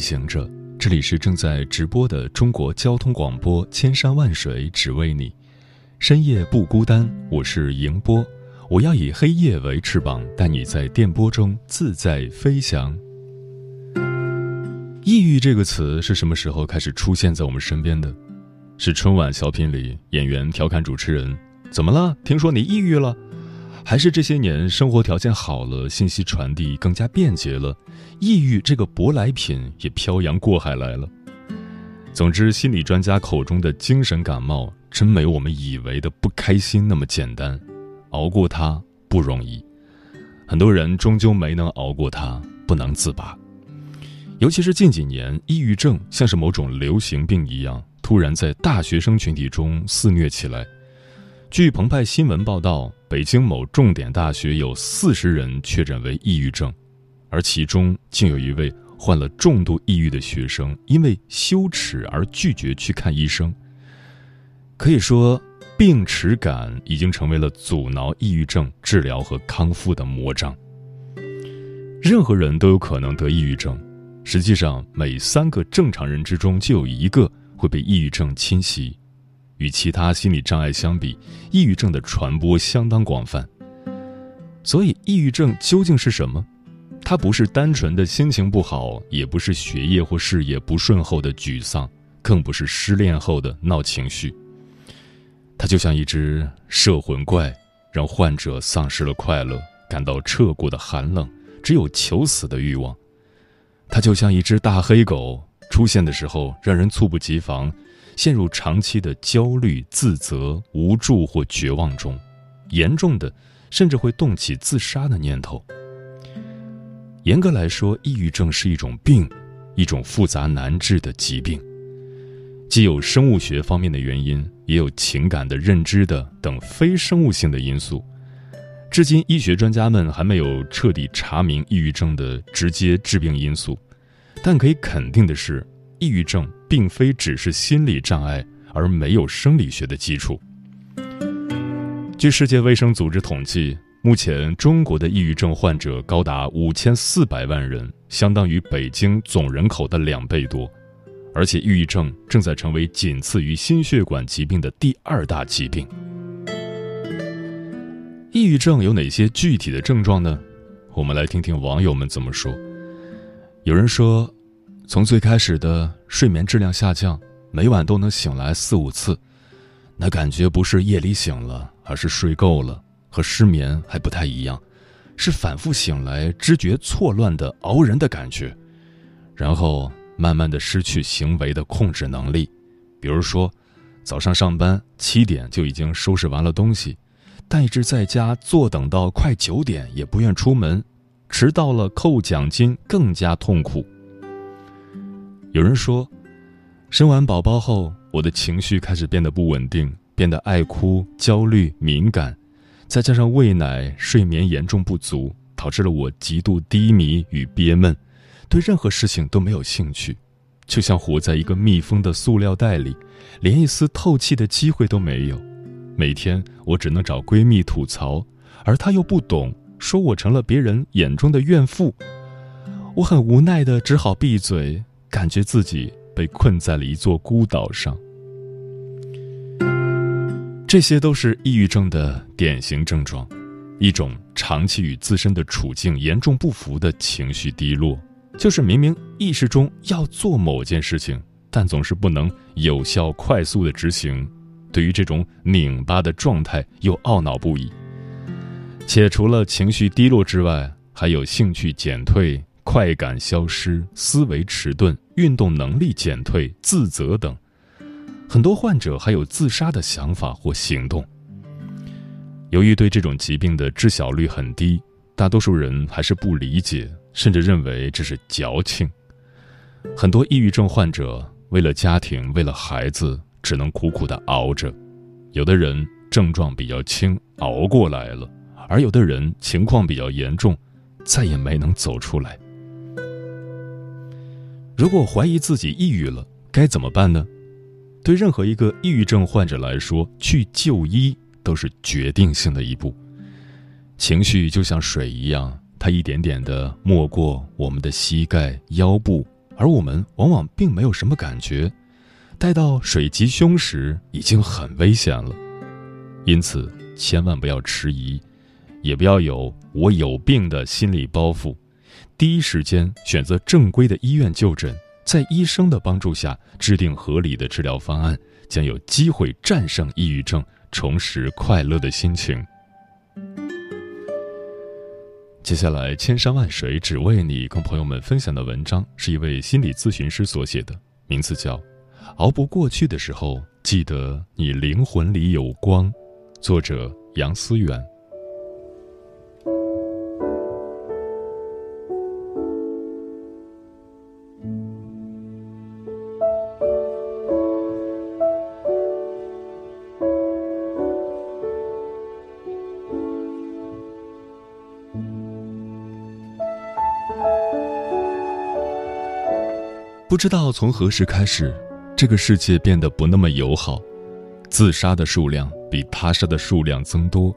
行者，这里是正在直播的中国交通广播，千山万水只为你，深夜不孤单。我是迎波，我要以黑夜为翅膀，带你在电波中自在飞翔。抑郁这个词是什么时候开始出现在我们身边的？是春晚小品里演员调侃主持人：“怎么了？听说你抑郁了？”还是这些年生活条件好了，信息传递更加便捷了，抑郁这个舶来品也漂洋过海来了。总之，心理专家口中的精神感冒，真没我们以为的不开心那么简单。熬过它不容易，很多人终究没能熬过它，不能自拔。尤其是近几年，抑郁症像是某种流行病一样，突然在大学生群体中肆虐起来。据澎湃新闻报道，北京某重点大学有四十人确诊为抑郁症，而其中竟有一位患了重度抑郁的学生，因为羞耻而拒绝去看医生。可以说，病耻感已经成为了阻挠抑郁症治疗和康复的魔障。任何人都有可能得抑郁症，实际上，每三个正常人之中就有一个会被抑郁症侵袭。与其他心理障碍相比，抑郁症的传播相当广泛。所以，抑郁症究竟是什么？它不是单纯的心情不好，也不是学业或事业不顺后的沮丧，更不是失恋后的闹情绪。它就像一只摄魂怪，让患者丧失了快乐，感到彻骨的寒冷，只有求死的欲望。它就像一只大黑狗，出现的时候让人猝不及防。陷入长期的焦虑、自责、无助或绝望中，严重的甚至会动起自杀的念头。严格来说，抑郁症是一种病，一种复杂难治的疾病，既有生物学方面的原因，也有情感的、认知的等非生物性的因素。至今，医学专家们还没有彻底查明抑郁症的直接致病因素，但可以肯定的是。抑郁症并非只是心理障碍，而没有生理学的基础。据世界卫生组织统计，目前中国的抑郁症患者高达五千四百万人，相当于北京总人口的两倍多。而且，抑郁症正在成为仅次于心血管疾病的第二大疾病。抑郁症有哪些具体的症状呢？我们来听听网友们怎么说。有人说。从最开始的睡眠质量下降，每晚都能醒来四五次，那感觉不是夜里醒了，而是睡够了，和失眠还不太一样，是反复醒来、知觉错乱的熬人的感觉。然后慢慢的失去行为的控制能力，比如说，早上上班七点就已经收拾完了东西，但一直在家坐等到快九点也不愿出门，迟到了扣奖金更加痛苦。有人说，生完宝宝后，我的情绪开始变得不稳定，变得爱哭、焦虑、敏感，再加上喂奶、睡眠严重不足，导致了我极度低迷与憋闷，对任何事情都没有兴趣，就像活在一个密封的塑料袋里，连一丝透气的机会都没有。每天我只能找闺蜜吐槽，而她又不懂，说我成了别人眼中的怨妇。我很无奈的，只好闭嘴。感觉自己被困在了一座孤岛上，这些都是抑郁症的典型症状，一种长期与自身的处境严重不符的情绪低落，就是明明意识中要做某件事情，但总是不能有效快速的执行，对于这种拧巴的状态又懊恼不已，且除了情绪低落之外，还有兴趣减退。快感消失、思维迟钝、运动能力减退、自责等，很多患者还有自杀的想法或行动。由于对这种疾病的知晓率很低，大多数人还是不理解，甚至认为这是矫情。很多抑郁症患者为了家庭，为了孩子，只能苦苦的熬着。有的人症状比较轻，熬过来了；而有的人情况比较严重，再也没能走出来。如果怀疑自己抑郁了，该怎么办呢？对任何一个抑郁症患者来说，去就医都是决定性的一步。情绪就像水一样，它一点点的没过我们的膝盖、腰部，而我们往往并没有什么感觉。待到水及胸时，已经很危险了。因此，千万不要迟疑，也不要有“我有病”的心理包袱。第一时间选择正规的医院就诊，在医生的帮助下制定合理的治疗方案，将有机会战胜抑郁症，重拾快乐的心情。接下来，千山万水只为你，跟朋友们分享的文章是一位心理咨询师所写的，名字叫《熬不过去的时候，记得你灵魂里有光》，作者杨思远。不知道从何时开始，这个世界变得不那么友好，自杀的数量比他杀的数量增多，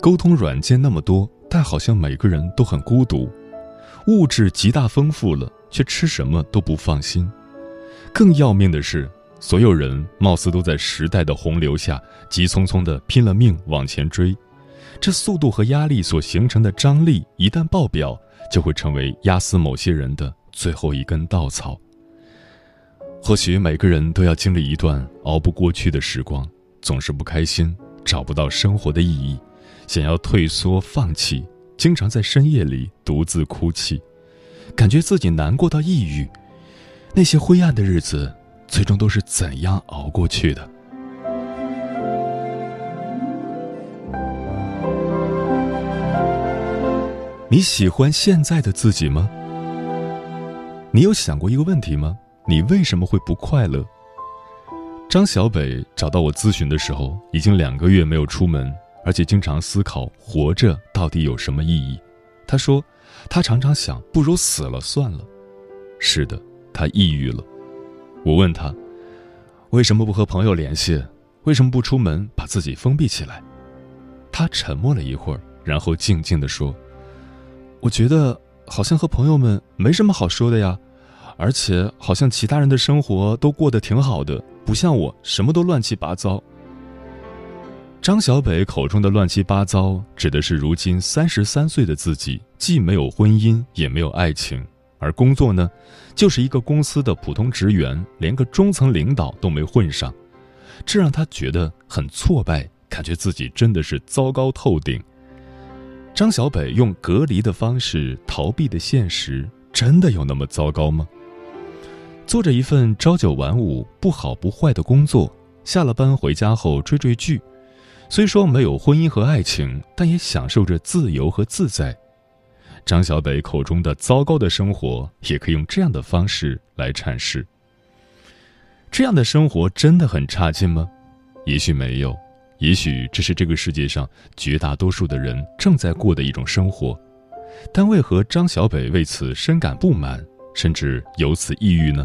沟通软件那么多，但好像每个人都很孤独，物质极大丰富了，却吃什么都不放心。更要命的是，所有人貌似都在时代的洪流下急匆匆地拼了命往前追，这速度和压力所形成的张力一旦爆表，就会成为压死某些人的最后一根稻草。或许每个人都要经历一段熬不过去的时光，总是不开心，找不到生活的意义，想要退缩放弃，经常在深夜里独自哭泣，感觉自己难过到抑郁。那些灰暗的日子，最终都是怎样熬过去的？你喜欢现在的自己吗？你有想过一个问题吗？你为什么会不快乐？张小北找到我咨询的时候，已经两个月没有出门，而且经常思考活着到底有什么意义。他说，他常常想，不如死了算了。是的，他抑郁了。我问他，为什么不和朋友联系？为什么不出门，把自己封闭起来？他沉默了一会儿，然后静静地说：“我觉得好像和朋友们没什么好说的呀。”而且好像其他人的生活都过得挺好的，不像我什么都乱七八糟。张小北口中的乱七八糟，指的是如今三十三岁的自己，既没有婚姻，也没有爱情，而工作呢，就是一个公司的普通职员，连个中层领导都没混上，这让他觉得很挫败，感觉自己真的是糟糕透顶。张小北用隔离的方式逃避的现实，真的有那么糟糕吗？做着一份朝九晚五、不好不坏的工作，下了班回家后追追剧，虽说没有婚姻和爱情，但也享受着自由和自在。张小北口中的糟糕的生活，也可以用这样的方式来阐释。这样的生活真的很差劲吗？也许没有，也许这是这个世界上绝大多数的人正在过的一种生活，但为何张小北为此深感不满，甚至由此抑郁呢？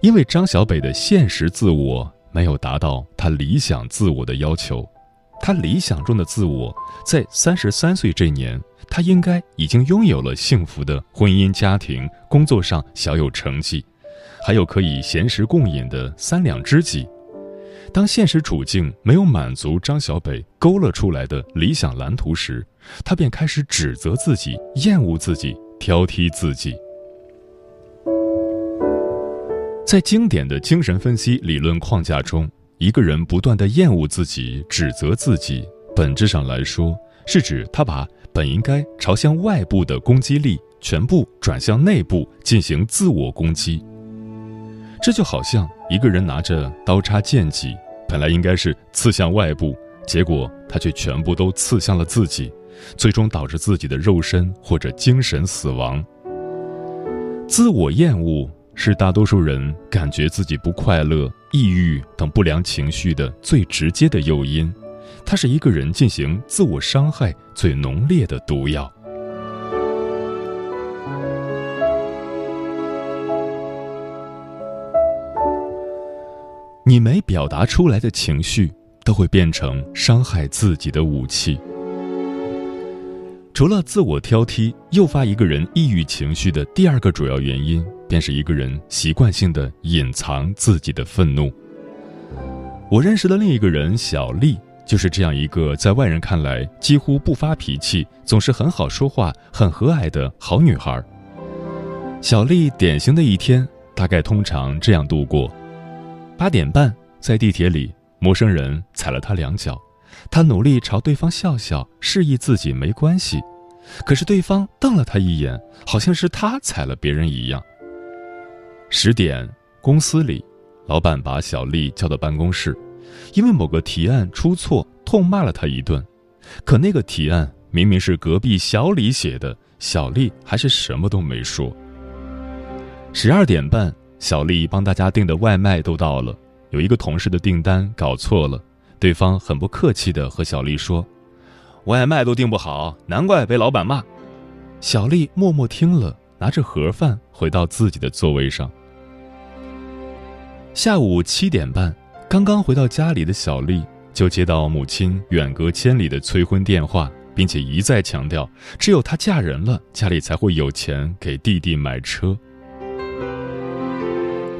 因为张小北的现实自我没有达到他理想自我的要求，他理想中的自我在三十三岁这年，他应该已经拥有了幸福的婚姻家庭，工作上小有成绩，还有可以闲时共饮的三两知己。当现实处境没有满足张小北勾勒出来的理想蓝图时，他便开始指责自己、厌恶自己、挑剔自己。在经典的精神分析理论框架中，一个人不断的厌恶自己、指责自己，本质上来说，是指他把本应该朝向外部的攻击力全部转向内部进行自我攻击。这就好像一个人拿着刀叉剑戟，本来应该是刺向外部，结果他却全部都刺向了自己，最终导致自己的肉身或者精神死亡。自我厌恶是大多数人感觉自己不快乐、抑郁等不良情绪的最直接的诱因，它是一个人进行自我伤害最浓烈的毒药。你没表达出来的情绪，都会变成伤害自己的武器。除了自我挑剔诱发一个人抑郁情绪的第二个主要原因，便是一个人习惯性的隐藏自己的愤怒。我认识的另一个人小丽，就是这样一个在外人看来几乎不发脾气、总是很好说话、很和蔼的好女孩。小丽典型的一天，大概通常这样度过：八点半，在地铁里，陌生人踩了她两脚，她努力朝对方笑笑，示意自己没关系。可是对方瞪了他一眼，好像是他踩了别人一样。十点，公司里，老板把小丽叫到办公室，因为某个提案出错，痛骂了他一顿。可那个提案明明是隔壁小李写的，小丽还是什么都没说。十二点半，小丽帮大家订的外卖都到了，有一个同事的订单搞错了，对方很不客气的和小丽说。外卖都订不好，难怪被老板骂。小丽默默听了，拿着盒饭回到自己的座位上。下午七点半，刚刚回到家里的小丽就接到母亲远隔千里的催婚电话，并且一再强调，只有她嫁人了，家里才会有钱给弟弟买车。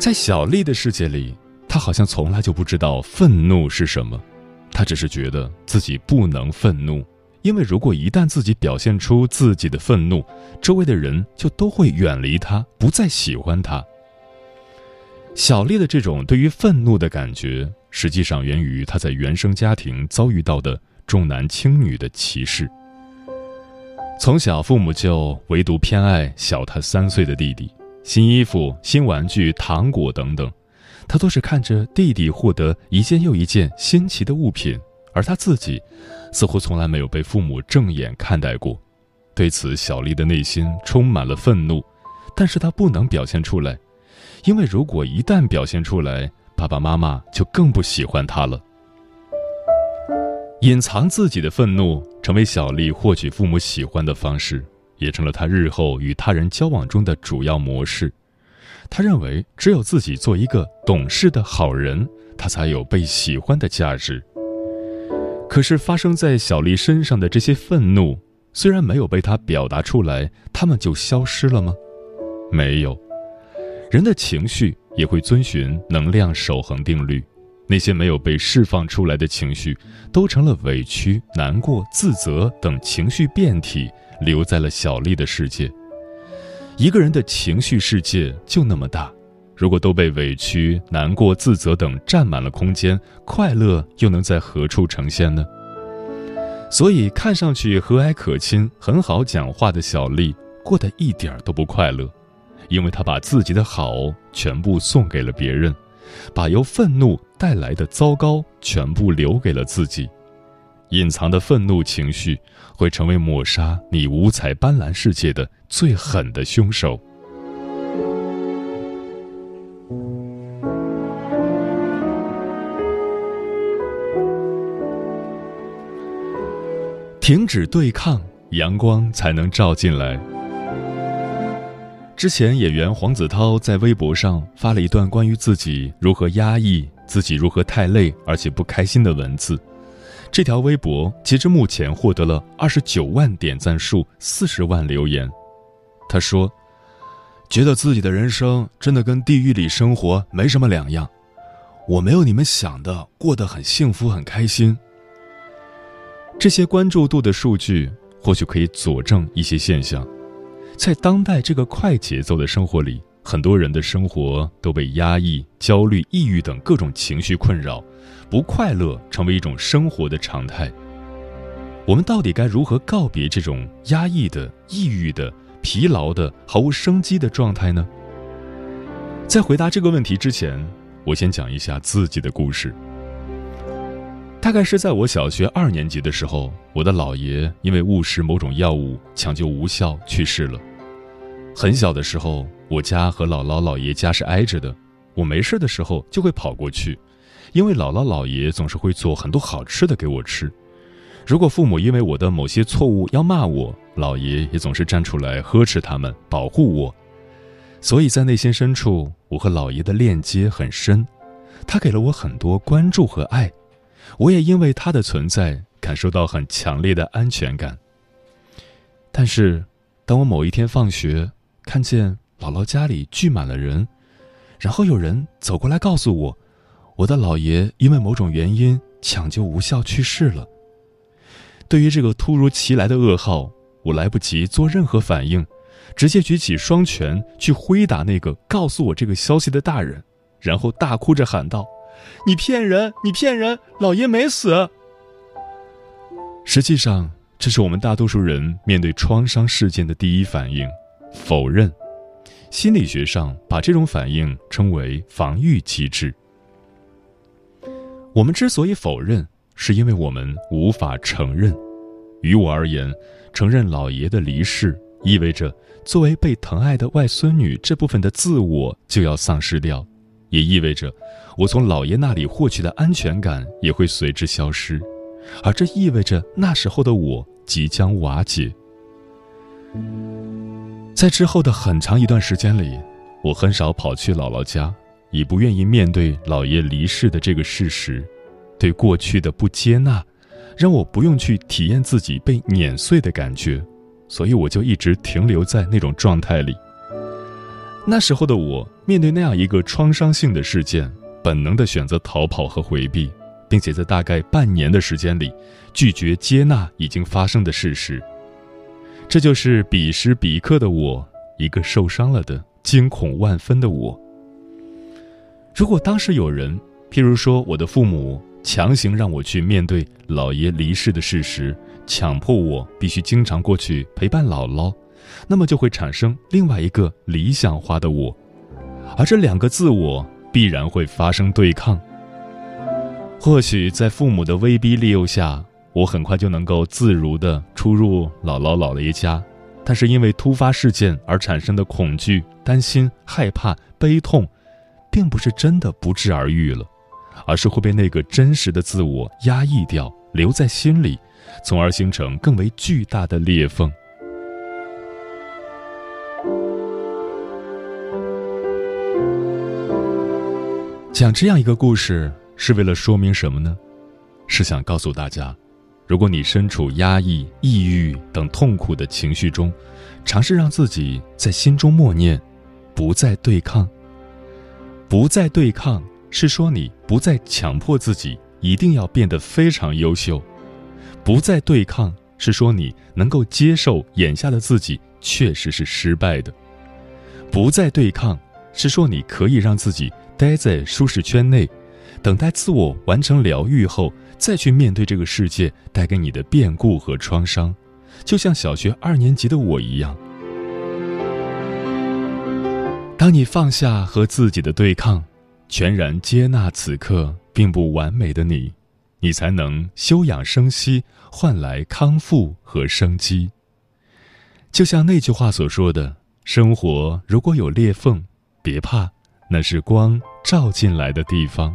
在小丽的世界里，她好像从来就不知道愤怒是什么。她只是觉得自己不能愤怒，因为如果一旦自己表现出自己的愤怒，周围的人就都会远离她，不再喜欢她。小丽的这种对于愤怒的感觉，实际上源于她在原生家庭遭遇到的重男轻女的歧视。从小，父母就唯独偏爱小他三岁的弟弟，新衣服、新玩具、糖果等等。他都是看着弟弟获得一件又一件新奇的物品，而他自己似乎从来没有被父母正眼看待过。对此，小丽的内心充满了愤怒，但是她不能表现出来，因为如果一旦表现出来，爸爸妈妈就更不喜欢他了。隐藏自己的愤怒，成为小丽获取父母喜欢的方式，也成了她日后与他人交往中的主要模式。他认为，只有自己做一个懂事的好人，他才有被喜欢的价值。可是，发生在小丽身上的这些愤怒，虽然没有被他表达出来，他们就消失了吗？没有。人的情绪也会遵循能量守恒定律，那些没有被释放出来的情绪，都成了委屈、难过、自责等情绪变体，留在了小丽的世界。一个人的情绪世界就那么大，如果都被委屈、难过、自责等占满了空间，快乐又能在何处呈现呢？所以，看上去和蔼可亲、很好讲话的小丽，过得一点都不快乐，因为他把自己的好全部送给了别人，把由愤怒带来的糟糕全部留给了自己。隐藏的愤怒情绪会成为抹杀你五彩斑斓世界的最狠的凶手。停止对抗，阳光才能照进来。之前，演员黄子韬在微博上发了一段关于自己如何压抑、自己如何太累而且不开心的文字。这条微博截至目前获得了二十九万点赞数、四十万留言。他说：“觉得自己的人生真的跟地狱里生活没什么两样，我没有你们想的过得很幸福、很开心。”这些关注度的数据或许可以佐证一些现象，在当代这个快节奏的生活里，很多人的生活都被压抑、焦虑、抑郁等各种情绪困扰。不快乐成为一种生活的常态。我们到底该如何告别这种压抑的、抑郁的、疲劳的、毫无生机的状态呢？在回答这个问题之前，我先讲一下自己的故事。大概是在我小学二年级的时候，我的姥爷因为误食某种药物抢救无效去世了。很小的时候，我家和姥姥姥爷家是挨着的，我没事的时候就会跑过去，因为姥姥姥爷总是会做很多好吃的给我吃。如果父母因为我的某些错误要骂我，姥爷也总是站出来呵斥他们，保护我。所以在内心深处，我和姥爷的链接很深，他给了我很多关注和爱，我也因为他的存在感受到很强烈的安全感。但是，当我某一天放学，看见姥姥家里聚满了人，然后有人走过来告诉我，我的姥爷因为某种原因抢救无效去世了。对于这个突如其来的噩耗，我来不及做任何反应。直接举起双拳去挥打那个告诉我这个消息的大人，然后大哭着喊道：“你骗人！你骗人！老爷没死。”实际上，这是我们大多数人面对创伤事件的第一反应——否认。心理学上把这种反应称为防御机制。我们之所以否认，是因为我们无法承认。于我而言，承认老爷的离世意味着。作为被疼爱的外孙女，这部分的自我就要丧失掉，也意味着我从姥爷那里获取的安全感也会随之消失，而这意味着那时候的我即将瓦解。在之后的很长一段时间里，我很少跑去姥姥家，也不愿意面对姥爷离世的这个事实，对过去的不接纳，让我不用去体验自己被碾碎的感觉。所以我就一直停留在那种状态里。那时候的我，面对那样一个创伤性的事件，本能的选择逃跑和回避，并且在大概半年的时间里，拒绝接纳已经发生的事实。这就是彼时彼刻的我，一个受伤了的、惊恐万分的我。如果当时有人，譬如说我的父母，强行让我去面对姥爷离世的事实，强迫我必须经常过去陪伴姥姥，那么就会产生另外一个理想化的我，而这两个自我必然会发生对抗。或许在父母的威逼利诱下，我很快就能够自如地出入姥姥姥爷家，但是因为突发事件而产生的恐惧、担心、害怕、悲痛，并不是真的不治而愈了，而是会被那个真实的自我压抑掉，留在心里。从而形成更为巨大的裂缝。讲这样一个故事是为了说明什么呢？是想告诉大家，如果你身处压抑、抑郁等痛苦的情绪中，尝试让自己在心中默念：“不再对抗。”不再对抗是说你不再强迫自己一定要变得非常优秀。不再对抗，是说你能够接受眼下的自己确实是失败的；不再对抗，是说你可以让自己待在舒适圈内，等待自我完成疗愈后，再去面对这个世界带给你的变故和创伤，就像小学二年级的我一样。当你放下和自己的对抗，全然接纳此刻并不完美的你。你才能休养生息，换来康复和生机。就像那句话所说的：“生活如果有裂缝，别怕，那是光照进来的地方。”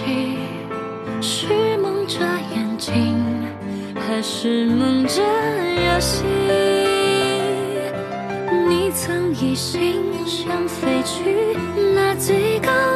自己，是蒙着眼睛，还是蒙着热心？你曾一心想飞去那最高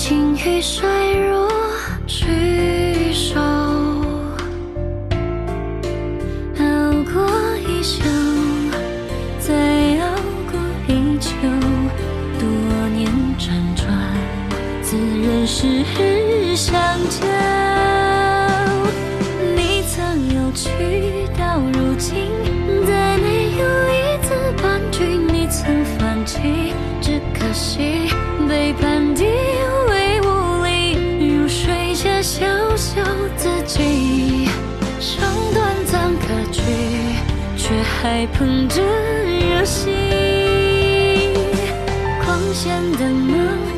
年轻与衰弱聚首，熬过一生，再熬过一秋，多年辗转，自认是日相交。你曾有去到如今，再没有一次半句，你曾放弃，只可惜还捧着热心，狂想的梦。